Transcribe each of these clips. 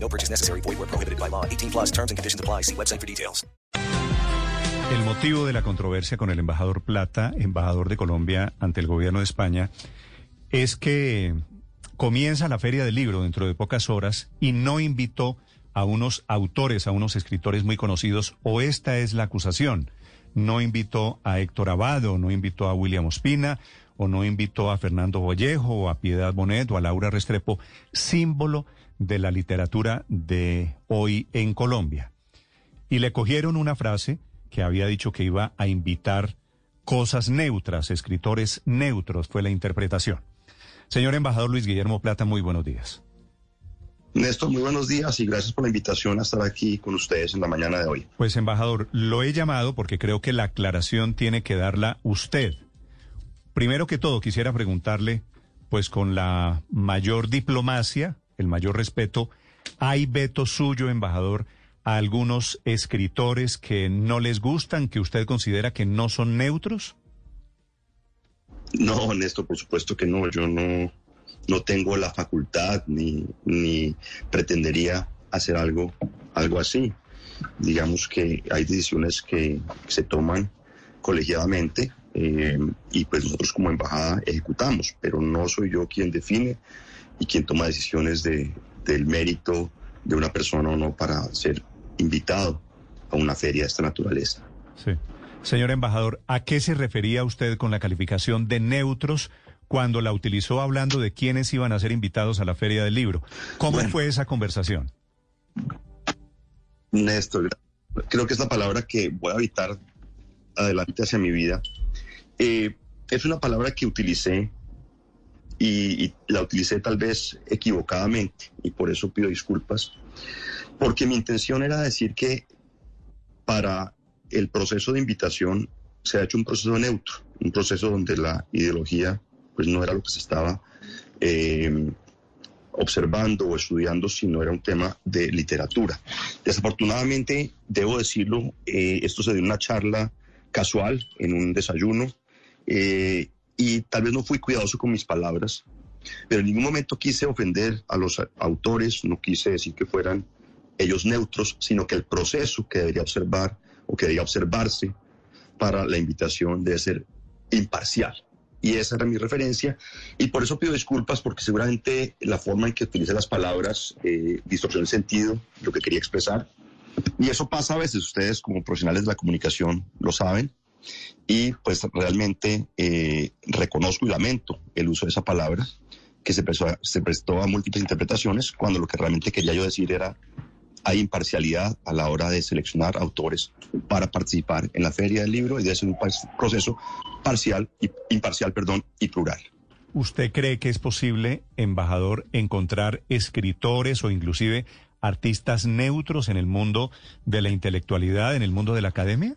No purchase necessary. Void prohibited by law. 18 plus and conditions apply. See website for details. El motivo de la controversia con el embajador Plata, embajador de Colombia ante el gobierno de España, es que comienza la Feria del Libro dentro de pocas horas y no invitó a unos autores, a unos escritores muy conocidos, o esta es la acusación. No invitó a Héctor Abado, no invitó a William Ospina, o no invitó a Fernando Vallejo, o a Piedad Bonet, o a Laura Restrepo, símbolo de la literatura de hoy en Colombia. Y le cogieron una frase que había dicho que iba a invitar cosas neutras, escritores neutros, fue la interpretación. Señor embajador Luis Guillermo Plata, muy buenos días. Néstor, muy buenos días y gracias por la invitación a estar aquí con ustedes en la mañana de hoy. Pues embajador, lo he llamado porque creo que la aclaración tiene que darla usted. Primero que todo, quisiera preguntarle, pues con la mayor diplomacia, el mayor respeto, ¿hay veto suyo, embajador, a algunos escritores que no les gustan, que usted considera que no son neutros? No, Néstor, por supuesto que no. Yo no, no tengo la facultad ni, ni pretendería hacer algo, algo así. Digamos que hay decisiones que se toman colegiadamente eh, y pues nosotros como embajada ejecutamos, pero no soy yo quien define y quien toma decisiones de, del mérito de una persona o no para ser invitado a una feria de esta naturaleza. Sí. Señor embajador, ¿a qué se refería usted con la calificación de neutros cuando la utilizó hablando de quiénes iban a ser invitados a la feria del libro? ¿Cómo Bueno. fue esa conversación? Néstor, creo que es la palabra que voy a evitar adelante hacia mi vida. Eh, es una palabra que utilicé y, la utilicé tal vez equivocadamente y por eso pido disculpas, porque mi intención era decir que para el proceso de invitación se ha hecho un proceso neutro, un proceso donde la ideología pues no era lo que se estaba eh, observando o estudiando, sino era un tema de literatura. Desafortunadamente, debo decirlo, eh, esto se dio en una charla casual, en un desayuno, eh, y tal vez no fui cuidadoso con mis palabras, pero en ningún momento quise ofender a los autores, no quise decir que fueran ellos neutros, sino que el proceso que debería observar o que debería observarse para la invitación debe ser imparcial. Y esa era mi referencia. Y por eso pido disculpas porque seguramente la forma en que utilicé las palabras eh, distorsionó el sentido, lo que quería expresar. Y eso pasa a veces, ustedes como profesionales de la comunicación lo saben. Y pues realmente eh, reconozco y lamento el uso de esa palabra que se prestó, a- múltiples interpretaciones cuando lo que realmente quería yo decir era hay imparcialidad a la hora de seleccionar autores para participar en la feria del libro y debe ser un proceso parcial imparcial perdón, y plural. ¿Usted cree que es posible, embajador, encontrar escritores o inclusive artistas neutros en el mundo de la intelectualidad, en el mundo de la academia?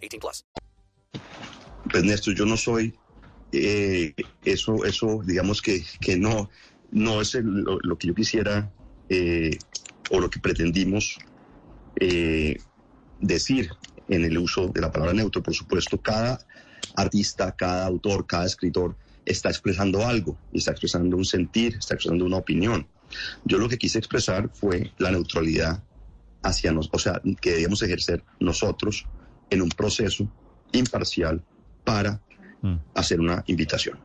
18 plus. Pues Néstor, yo no soy eh, eso, eso digamos que, que no, no es lo, que yo quisiera eh, o lo que pretendimos eh, decir en el uso de la palabra neutro. Por supuesto, cada artista, cada autor, cada escritor está expresando algo, está expresando un sentir, está expresando una opinión. Yo lo que quise expresar fue la neutralidad hacia nos, o sea, que debíamos ejercer nosotros en un proceso imparcial para Mm. hacer una invitación.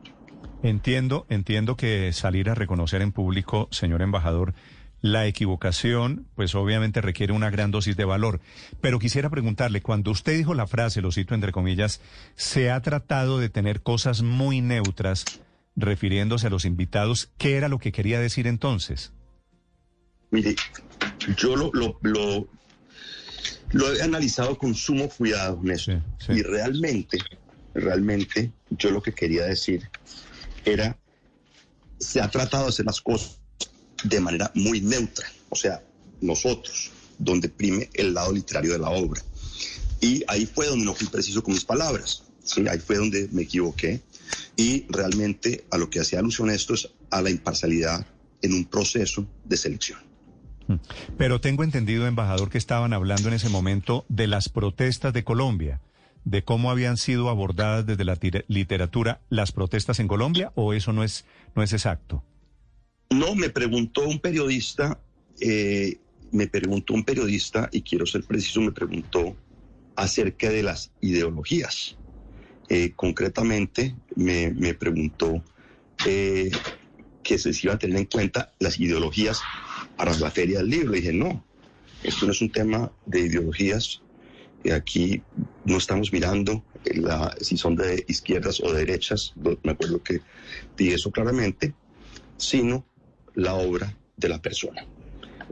Entiendo, entiendo que salir a reconocer en público, señor embajador, la equivocación, pues obviamente requiere una gran dosis de valor. Pero quisiera preguntarle, cuando usted dijo la frase, lo cito entre comillas, se ha tratado de tener cosas muy neutras refiriéndose a los invitados, ¿qué era lo que quería decir entonces? Mire, yo lo, lo, lo, lo he analizado con sumo cuidado, Néstor. Sí, sí. Y realmente, realmente, yo lo que quería decir era, se ha tratado de hacer las cosas de manera muy neutra. O sea, nosotros, donde prime el lado literario de la obra. Y ahí fue donde no fui preciso con mis palabras. ¿sí? Ahí fue donde me equivoqué. Y realmente a lo que hacía alusión esto es a la imparcialidad en un proceso de selección. Pero tengo entendido, embajador, que estaban hablando en ese momento de las protestas de Colombia, de cómo habían sido abordadas desde la literatura las protestas en Colombia, o eso no es, no es exacto. No, me preguntó un periodista, eh, me preguntó un periodista, y quiero ser preciso, me preguntó acerca de las ideologías. Eh, concretamente, me, me preguntó eh, que se iban a tener en cuenta las ideologías para la feria del libro. Le dije, no, esto no es un tema de ideologías. Eh, Aquí no estamos mirando eh, la- si son de izquierdas o de derechas, me acuerdo que dije eso claramente, sino la obra de la persona.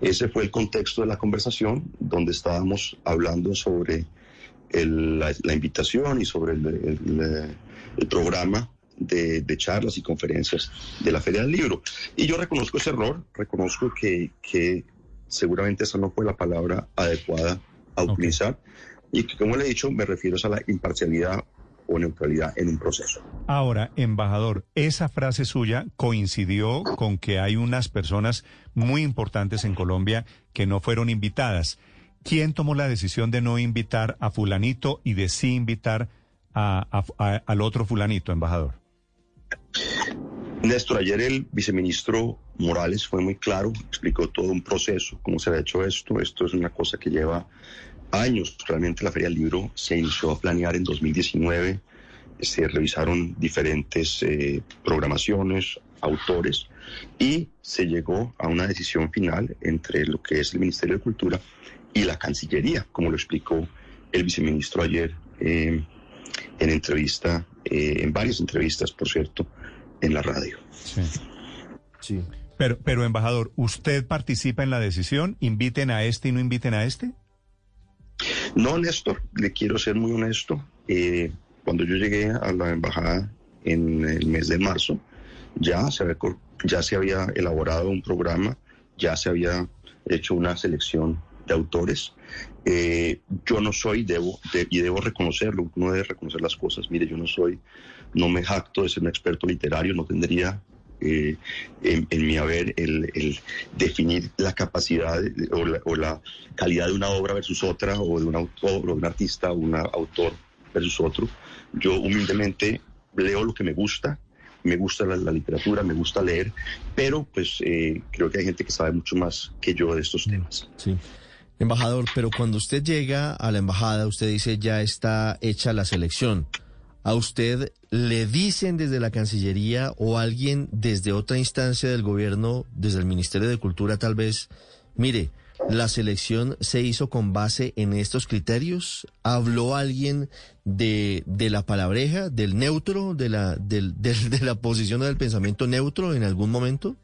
Ese fue el contexto de la conversación donde estábamos hablando sobre el- la, la invitación y sobre el, el- el programa de, de charlas y conferencias de la Feria del Libro. Y yo reconozco ese error, reconozco que, que seguramente esa no fue la palabra adecuada a utilizar y que, como le he dicho, me refiero a la imparcialidad o neutralidad en un proceso. Ahora, embajador, esa frase suya coincidió con que hay unas personas muy importantes en Colombia que no fueron invitadas. ¿Quién tomó la decisión de no invitar a fulanito y de sí invitar a- a- a- al otro fulanito, embajador? Néstor, ayer el viceministro Morales fue muy claro, explicó todo un proceso, cómo se ha hecho esto. Esto es una cosa que lleva años. Realmente la Feria del Libro se inició a planear en 2019. Se revisaron diferentes eh, programaciones, autores, y se llegó a una decisión final entre lo que es el Ministerio de Cultura y la Cancillería, como lo explicó el viceministro ayer eh, en entrevista, eh, en varias entrevistas, por cierto, en la radio. Sí. Sí. Pero, pero, embajador, ¿usted participa en la decisión? ¿Inviten a este y no inviten a este? No, Néstor, le quiero ser muy honesto. Eh, cuando yo llegué a la embajada en el mes de marzo, ya se había, cor- ya se había elaborado un programa, ya se había hecho una selección de autores. Eh, yo no soy, debo, de- y debo reconocerlo, uno debe reconocer las cosas. Mire, yo no soy, no me jacto de ser un experto literario, no tendría eh, en, mi haber el, definir la capacidad o la, o la calidad de una obra versus otra, o de un autor, o de un artista, o un autor versus otro. Yo humildemente leo lo que me gusta, me gusta la, la literatura, me gusta leer, pero pues eh, creo que hay gente que sabe mucho más que yo de estos temas. Sí. Embajador, pero cuando usted llega a la embajada, usted dice ya está hecha la selección. ¿A usted le dicen desde la Cancillería o alguien desde otra instancia del gobierno, desde el Ministerio de Cultura tal vez, mire, la selección se hizo con base en estos criterios? ¿Habló alguien de, de la palabreja, del neutro, de la, del- del- de la posición o del pensamiento neutro en algún momento?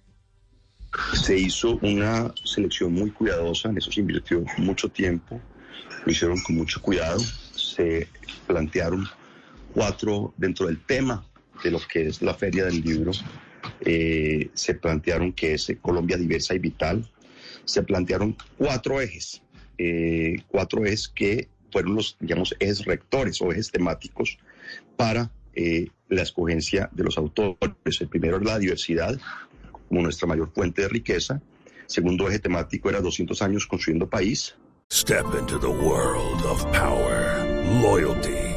Se hizo una selección muy cuidadosa, en eso se invirtió mucho tiempo, lo hicieron con mucho cuidado, se plantearon cuatro dentro del tema de lo que es la feria del libro, eh, se plantearon que es Colombia diversa y vital, se plantearon cuatro ejes, eh, cuatro ejes que fueron los, digamos, ejes rectores o ejes temáticos para eh, la escogencia de los autores. El primero era la diversidad como nuestra mayor fuente de riqueza. Segundo eje temático era 200 años construyendo país. Step into the world of power, loyalty,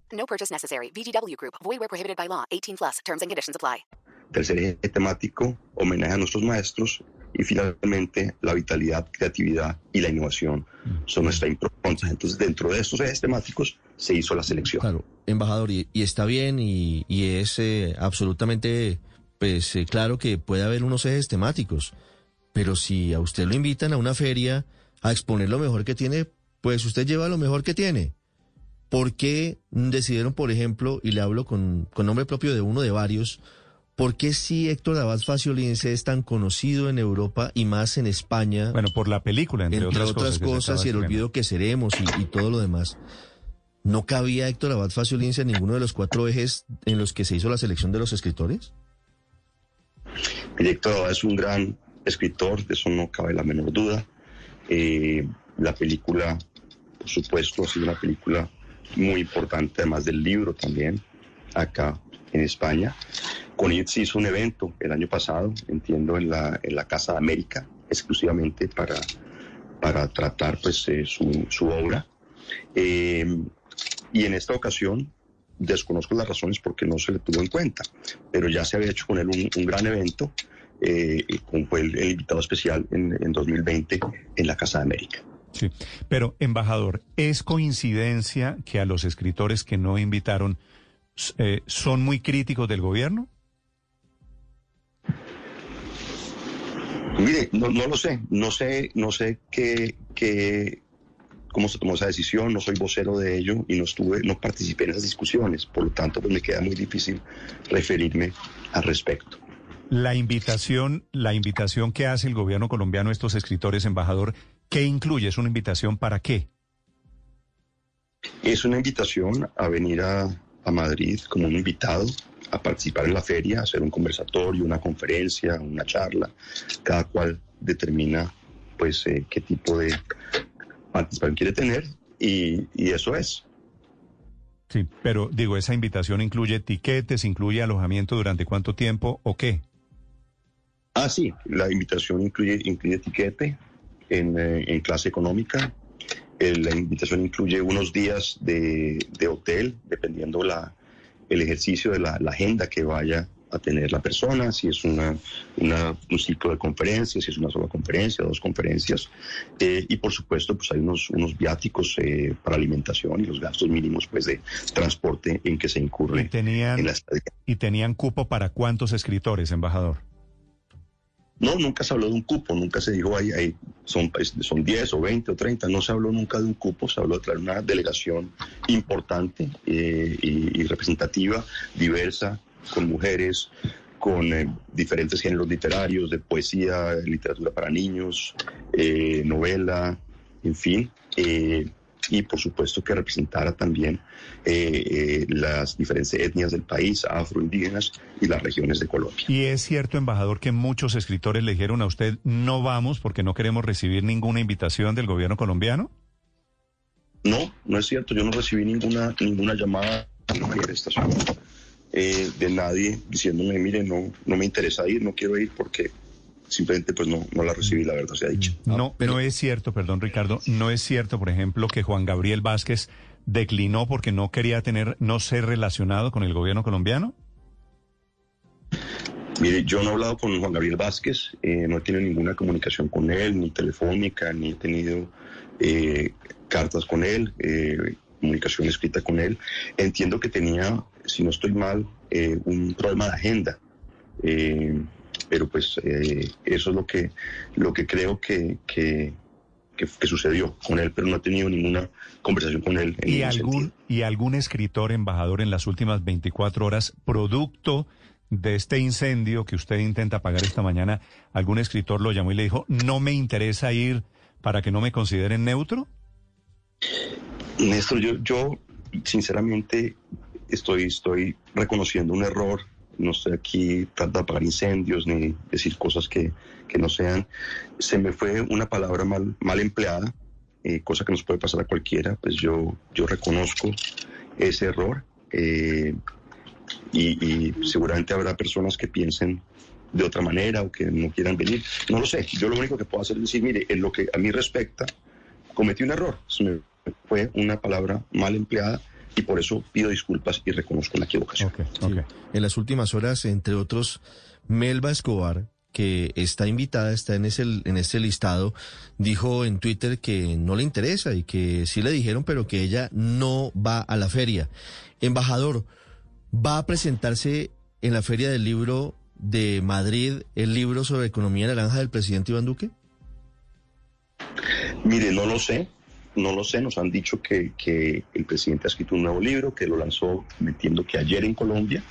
No purchase necessary. VGW Group. Void where prohibited by law. 18 plus. Terms and conditions apply. Tercer eje temático, homenaje a nuestros maestros. Y finalmente, la vitalidad, creatividad y la innovación son nuestra impronta. Entonces, dentro de estos ejes temáticos se hizo la selección. Claro, embajador, y, y está bien y, y es eh, absolutamente pues eh, claro que puede haber unos ejes temáticos, pero si a usted lo invitan a una feria a exponer lo mejor que tiene, pues usted lleva lo mejor que tiene. ¿Por qué decidieron, por ejemplo, y le hablo con, con nombre propio de uno de varios, ¿Por qué si Héctor Abad Faciolince es tan conocido en Europa y más en España? Bueno, por la película, entre, entre otras, otras, cosas, cosas y el olvido que seremos y, y, todo lo demás. ¿No cabía Héctor Abad Faciolince en ninguno de los cuatro ejes en los que se hizo la selección de los escritores? Héctor Abad es un gran escritor, de eso no cabe la menor duda. Eh, la película, por supuesto, ha sido una película muy importante, además del libro también, acá en España. Con se hizo un evento el año pasado, entiendo, en la, en la Casa de América, exclusivamente para, para tratar pues, eh, su, su, obra. Eh, y en esta ocasión, desconozco las razones porque no se le tuvo en cuenta, pero ya se había hecho con él un, un gran evento, eh, como fue el, el, invitado especial en, en 2020 en la Casa de América. Sí, pero embajador, ¿es coincidencia que a los escritores que no invitaron eh, son muy críticos del gobierno? Mire, no, no, lo sé, no sé, no sé qué, qué, cómo se tomó esa decisión, no soy vocero de ello y no estuve, no participé en esas discusiones, por lo tanto, pues me queda muy difícil referirme al respecto. La invitación, la invitación que hace el gobierno colombiano a estos escritores, embajador, ¿qué incluye? ¿Es una invitación para qué? Es una invitación a venir a, a Madrid como un invitado a participar en la feria, a hacer un conversatorio, una conferencia, una charla. Cada cual determina pues eh, qué tipo de participación quiere tener y, y, eso es. Sí, pero digo, ¿esa invitación incluye etiquetes, incluye alojamiento durante cuánto tiempo o qué? Ah, sí, la invitación incluye, incluye etiquete en, eh, en clase económica. La invitación incluye unos días de, de hotel, dependiendo la, el ejercicio de la, la, agenda que vaya a tener la persona, si es una, una, un ciclo de conferencias, si es una sola conferencia, dos conferencias. Eh, y por supuesto, pues hay unos, unos viáticos eh, para alimentación y los gastos mínimos pues, de transporte en que se incurre ¿Y tenían, en la estadía. ¿Y tenían cupo para cuántos escritores, embajador? No, nunca se habló de un cupo, nunca se dijo ahí, ahí son, son 10 o 20 o 30, no se habló nunca de un cupo, se habló de traer una delegación importante eh, y, y, representativa, diversa, con mujeres, con eh, diferentes géneros literarios, de poesía, literatura para niños, eh, novela, en fin. Y por supuesto que representara también eh, eh, las diferentes etnias del país, afroindígenas y las regiones de Colombia. Y es cierto, embajador, que muchos escritores le dijeron a usted, no vamos porque no queremos recibir ninguna invitación del gobierno colombiano. No, no es cierto, yo no recibí ninguna, ninguna llamada de estación eh, de nadie diciéndome, mire, no, no me interesa ir, no quiero ir porque simplemente pues no, no la recibí, la verdad se ha dicho. No, pero... no es cierto, perdón Ricardo, no es cierto, por ejemplo, que Juan Gabriel Vázquez declinó porque no quería tener, no ser relacionado con el gobierno colombiano. Mire, yo no he hablado con Juan Gabriel Vázquez, eh, no he tenido ninguna comunicación con él, ni telefónica, ni he tenido eh, cartas con él, eh, comunicación escrita con él. Entiendo que tenía, si no estoy mal, eh, un problema de agenda. Pero pues eh, eso es lo que, lo que creo que, que, que, que, sucedió con él, pero no he tenido ninguna conversación con él. En ¿Y, algún, ¿Y algún escritor, embajador, en las últimas 24 horas, producto de este incendio que usted intenta apagar esta mañana, algún escritor lo llamó y le dijo, no me interesa ir para que no me consideren neutro? Néstor, yo, yo sinceramente estoy, estoy reconociendo un error no estoy aquí de apagar incendios ni decir cosas que, que, no sean. Se me fue una palabra mal, mal empleada, eh, cosa que nos puede pasar a cualquiera, pues yo, yo reconozco ese error eh, y, y, seguramente habrá personas que piensen de otra manera o que no quieran venir. No lo sé. Yo lo único que puedo hacer es decir, mire, en lo que a mí respecta, cometí un error. Se me fue una palabra mal empleada y por eso pido disculpas y reconozco la equivocación. En las últimas horas, entre otros, Melba Escobar, que está invitada, está en ese, en este listado, dijo en Twitter que no le interesa y que sí le dijeron, pero que ella no va a la feria. Embajador, ¿va a presentarse en la Feria del Libro de Madrid el libro sobre economía naranja del presidente Iván Duque? Mire, no lo sé, no lo sé. Nos han dicho que, que el presidente ha escrito un nuevo libro, que lo lanzó, entiendo que ayer en Colombia,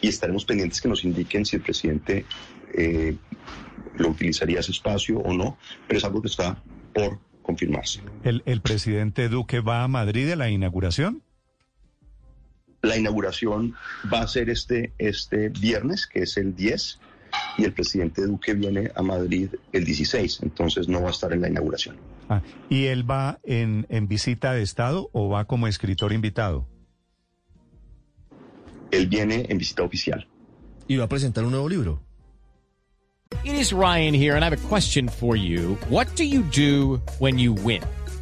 y estaremos pendientes que nos indiquen si el presidente eh, lo utilizaría ese espacio o no, pero es algo que está por confirmarse. ¿El, el presidente Duque va a Madrid a la inauguración? La inauguración va a ser este, este viernes, que es el 10, y el presidente Duque viene a Madrid el 16, entonces no va a estar en la inauguración. Ah, ¿Y él va en, en visita de Estado o va como escritor invitado? Él viene en visita oficial. ¿Y va a presentar un nuevo libro? It is Ryan here, and I have a question for you. What do you do when you win?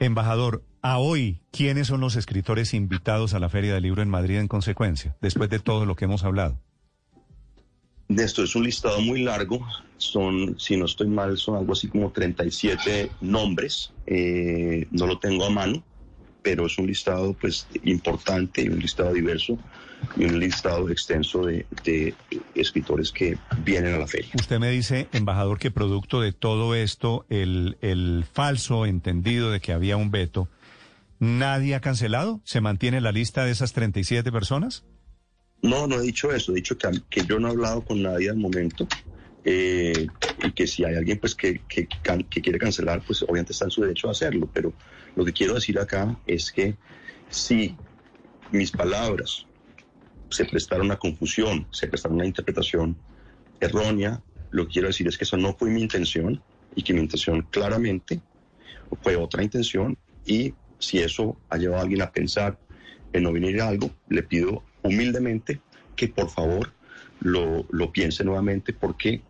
Embajador, a hoy, ¿quiénes son los escritores invitados a la Feria del Libro en Madrid en consecuencia, después de todo lo que hemos hablado? De esto es un listado muy largo, son, si no estoy mal, son algo así como 37 nombres, eh, no lo tengo a mano, pero es un listado pues importante y un listado diverso y un listado extenso de, de escritores que vienen a la feria. Usted me dice, embajador, que producto de todo esto, el, el falso entendido de que había un veto, ¿nadie ha cancelado? ¿Se mantiene la lista de esas 37 personas? No, no he dicho eso, he dicho que, que yo no he hablado con nadie al momento eh, y que si hay alguien pues que, que, que quiere cancelar, pues obviamente está en su derecho a hacerlo, pero lo que quiero decir acá es que si mis palabras se prestaron a confusión, se prestaron a una interpretación errónea, lo que quiero decir es que eso no fue mi intención y que mi intención claramente fue otra intención y si eso ha llevado a alguien a pensar en no venir a algo, le pido humildemente que por favor lo, lo piense nuevamente porque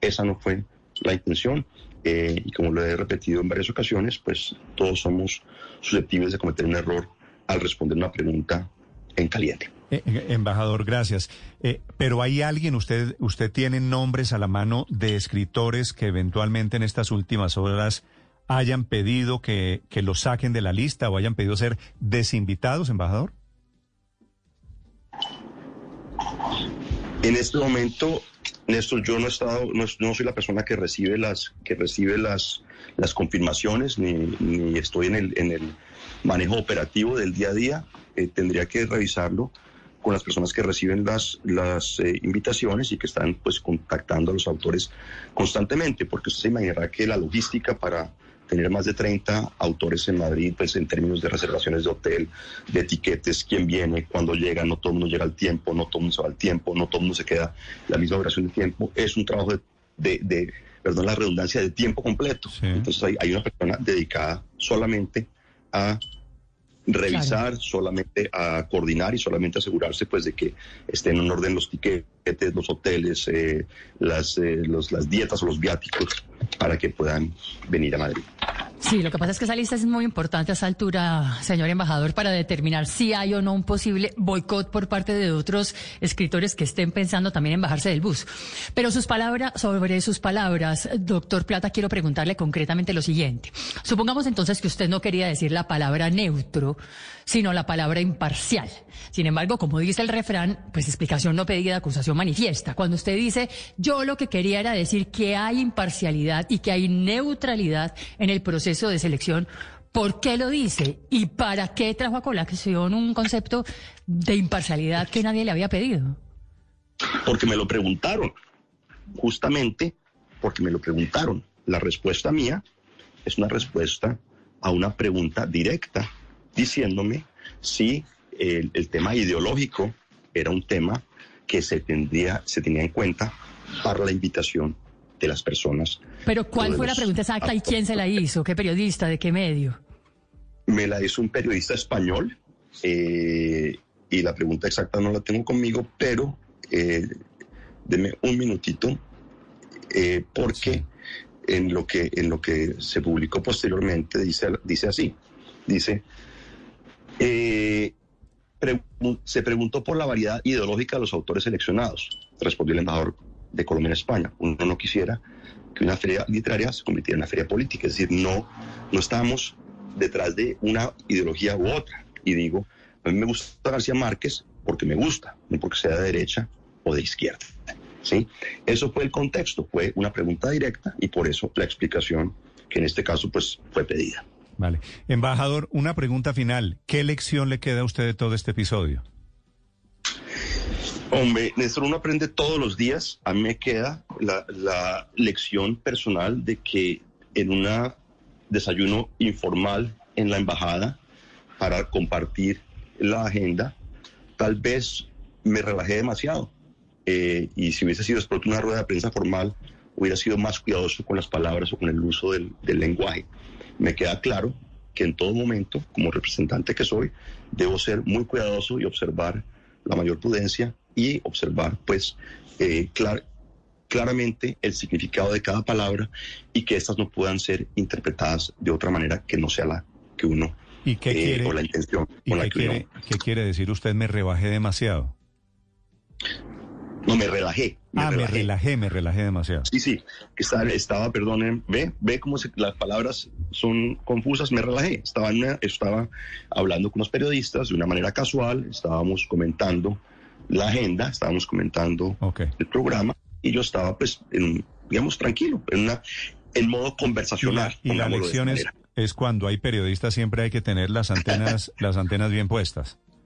esa no fue la intención. Eh, y como lo he repetido en varias ocasiones, pues todos somos susceptibles de cometer un error al responder una pregunta en caliente. Eh, eh, embajador, gracias. Eh, pero hay alguien, usted, usted tiene nombres a la mano de escritores que eventualmente en estas últimas horas hayan pedido que, que los saquen de la lista o hayan pedido ser desinvitados, embajador. En este momento, Néstor, yo no he estado, no, no soy la persona que recibe las, que recibe las, las confirmaciones, ni, ni estoy en el, en el manejo operativo del día a día. Eh, tendría que revisarlo con las personas que reciben las, las eh, invitaciones y que están pues contactando a los autores constantemente, porque usted se imaginará que la logística para tener más de 30 autores en Madrid, pues en términos de reservaciones de hotel, de etiquetes, quién viene, cuándo llega, no todo el mundo llega al tiempo, no todo el mundo se va al tiempo, no todo el mundo se queda la misma duración de tiempo, es un trabajo de, de, de perdón, la redundancia de tiempo completo. Entonces hay, hay una persona dedicada solamente a revisar, solamente a coordinar y solamente asegurarse pues de que estén en orden los tiquetes, los hoteles, eh, las, eh, los- las dietas o los viáticos para que puedan venir a Madrid. Sí, lo que pasa es que esa lista es muy importante a esa altura, señor embajador, para determinar si hay o no un posible boicot por parte de otros escritores que estén pensando también en bajarse del bus. Pero sus palabras, sobre sus palabras, doctor Plata, quiero preguntarle concretamente lo siguiente. Supongamos entonces que usted no quería decir la palabra neutro, sino la palabra imparcial. Sin embargo, como dice el refrán, pues explicación no pedida, acusación manifiesta. Cuando usted dice, yo lo que quería era decir que hay imparcialidad y que hay neutralidad en el proceso de selección, ¿por qué lo dice? ¿Y para qué trajo a colación un concepto de imparcialidad que nadie le había pedido? Porque me lo preguntaron. justamente porque me lo preguntaron. La respuesta mía es una respuesta a una pregunta directa, diciéndome si el, el tema ideológico era un tema que se, tendría, se tenía en cuenta para la invitación de las personas. Pero ¿cuál fue la pregunta exacta y quién se la hizo? ¿Qué periodista? ¿De qué medio? Me la hizo un periodista español eh, y la pregunta exacta no la tengo conmigo, pero eh, deme un minutito eh, porque en lo que en lo que se publicó posteriormente dice dice así dice eh, se preguntó por la variedad ideológica de los autores seleccionados respondió el embajador de Colombia en España uno no quisiera que una feria literaria se convirtiera en una feria política es decir no no estamos detrás de una ideología u otra y digo a mí me gusta García Márquez porque me gusta no porque sea de derecha o de izquierda ¿sí? Eso fue el contexto, fue una pregunta directa y por eso la explicación que en este caso pues fue pedida. Vale. Embajador, una pregunta final. ¿Qué lección le queda a usted de todo este episodio? Hombre, Néstor, uno aprende todos los días. A mí me queda la, lección personal de que en un desayuno informal en la embajada para compartir la agenda, tal vez me relajé demasiado. Eh, y si hubiese sido de una rueda de prensa formal, hubiera sido más cuidadoso con las palabras o con el uso del lenguaje. Me queda claro que en todo momento, como representante que soy, debo ser muy cuidadoso y observar la mayor prudencia y observar, pues, eh, clar- claramente el significado de cada palabra y que estas no puedan ser interpretadas de otra manera que no sea la que uno ¿Y qué eh, quiere? o la intención ¿Y con la qué que uno quiere, qué quiere decir usted? Me rebajé demasiado. No me relajé. Me ah, relajé. me relajé, me relajé demasiado. Sí, sí, estaba, estaba perdonen, ve, ve cómo se- las palabras son confusas, me relajé. Estaba, una- estaba hablando con los periodistas de una manera casual, estábamos comentando la agenda, estábamos comentando el programa y yo estaba, pues, en, digamos, tranquilo, en, una, en modo Y la, conversacional. y la de lección es, es cuando hay periodistas siempre hay que tener las antenas, las antenas bien puestas.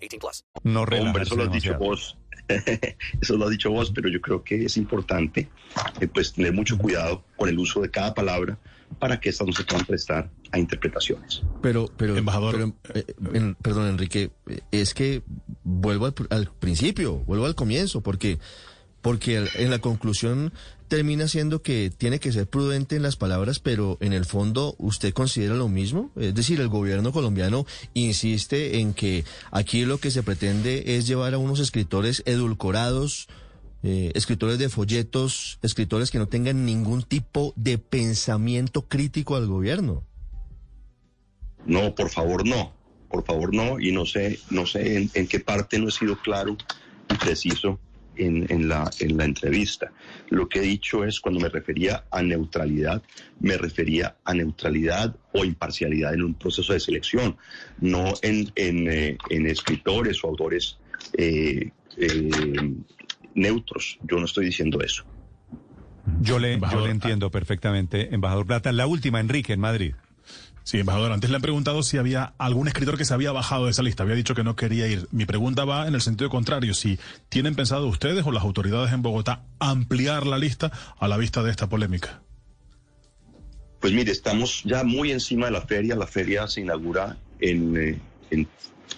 18 plus. No Hombre, eso lo has dicho vos. eso lo has dicho vos, pero yo creo que es importante eh, pues tener mucho cuidado con el uso de cada palabra para que estas no se puedan prestar a interpretaciones. Pero, pero, Embajador. pero, eh, en- perdón, Enrique, eh, es que vuelvo al, pr- al principio, vuelvo al comienzo, porque, porque en la conclusión termina siendo que tiene que ser prudente en las palabras, pero en el fondo usted considera lo mismo. Es decir, el gobierno colombiano insiste en que aquí lo que se pretende es llevar a unos escritores edulcorados, eh, escritores de folletos, escritores que no tengan ningún tipo de pensamiento crítico al gobierno. No, por favor, no. Por favor, no. Y no sé, no sé en, en qué parte no he sido claro y preciso en, en la, en la entrevista. Lo que he dicho es cuando me refería a neutralidad, me refería a neutralidad o imparcialidad en un proceso de selección, no en, en, eh, en escritores o autores eh, eh, neutros. Yo no estoy diciendo eso. Yo le, yo le entiendo perfectamente, embajador Plata. La última, Enrique, en Madrid. Sí, embajador, antes le han preguntado si había algún escritor que se había bajado de esa lista, había dicho que no quería ir. Mi pregunta va en el sentido contrario, si tienen pensado ustedes o las autoridades en Bogotá ampliar la lista a la vista de esta polémica. Pues mire, estamos ya muy encima de la feria. La feria se inaugura en, eh,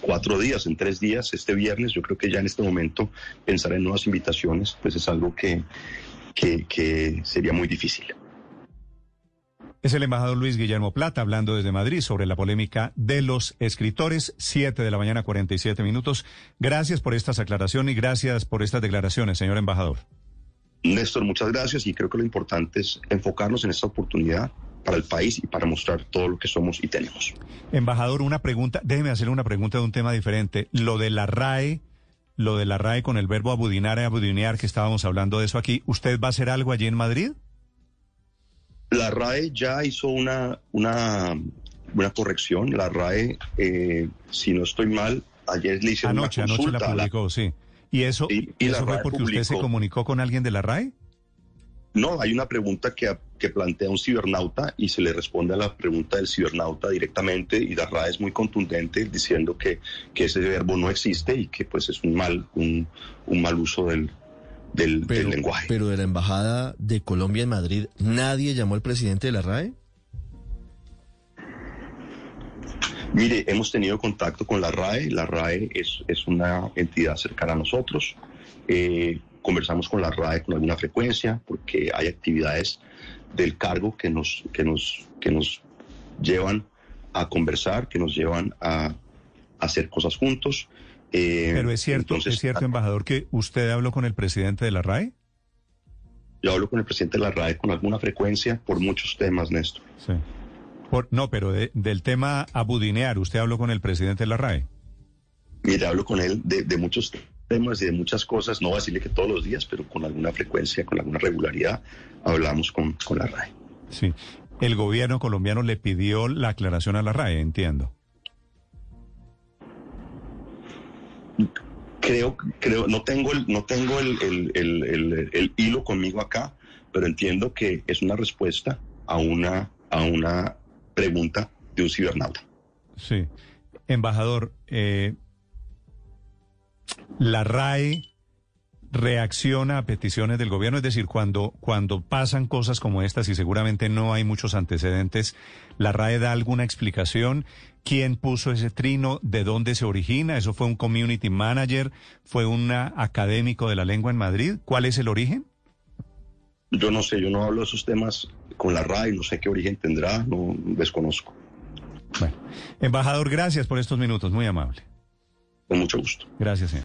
cuatro días, en tres días, este viernes. Yo creo que ya en este momento pensar en nuevas invitaciones, pues es algo que, que sería muy difícil. Es el embajador Luis Guillermo Plata hablando desde Madrid sobre la polémica de los escritores. Siete de la mañana, 47 minutos. Gracias por estas aclaraciones y gracias por estas declaraciones, señor embajador. Néstor, muchas gracias y creo que lo importante es enfocarnos en esta oportunidad para el país y para mostrar todo lo que somos y tenemos. Embajador, una pregunta, déjeme hacerle una pregunta de un tema diferente. Lo de la RAE lo de la RAE con el verbo abudinar y abudinear, que estábamos hablando de eso aquí. ¿Usted va a hacer algo allí en Madrid? La RAE ya hizo una, una, una corrección. La RAE, eh, si no estoy mal, ayer le hicieron Anoche, una anoche consulta. la a la- publicó, sí. ¿Y eso, Sí, y y la eso fue porque usted se comunicó con alguien de la RAE? No, hay una pregunta que, que plantea un cibernauta y se le responde a la pregunta del cibernauta directamente y la RAE es muy contundente diciendo que, que ese verbo no existe y que pues es un mal, un, un mal uso del, del, del lenguaje. Pero de la embajada de Colombia en Madrid, ¿nadie llamó al presidente de la RAE? Mire, hemos tenido contacto con la RAE. La RAE es, es una entidad cercana a nosotros. Eh, conversamos con la RAE con alguna frecuencia porque hay actividades del cargo que nos, que nos, que nos llevan a conversar, que nos llevan a, a hacer cosas juntos. Eh, Pero es cierto, entonces, es cierto, embajador, que usted habló con el presidente de la RAE. Yo hablo con el presidente de la RAE con alguna frecuencia por muchos temas, Néstor. Sí. Por- no, pero de- del tema abudinear, ¿usted habló con el presidente de la RAE? Mire, hablo con él de, de muchos temas y de muchas cosas. No voy a decirle que todos los días, pero con alguna frecuencia, con alguna regularidad, hablamos con, con la RAE. Sí. El gobierno colombiano le pidió la aclaración a la RAE, entiendo. Creo, creo, no tengo el, no tengo el, el- el- hilo conmigo acá, pero entiendo que es una respuesta a una, a una pregunta de un cibernauta. Sí. Embajador, eh, la RAE reacciona a peticiones del gobierno, es decir, cuando, cuando pasan cosas como estas y seguramente no hay muchos antecedentes, la RAE da alguna explicación, quién puso ese trino, de dónde se origina, eso fue un community manager, fue un académico de la lengua en Madrid, ¿cuál es el origen? Yo no sé, yo no hablo de esos temas con la RAE, no sé qué origen tendrá, no desconozco. Bueno, embajador, gracias por estos minutos, muy amable. Con mucho gusto. Gracias, señor.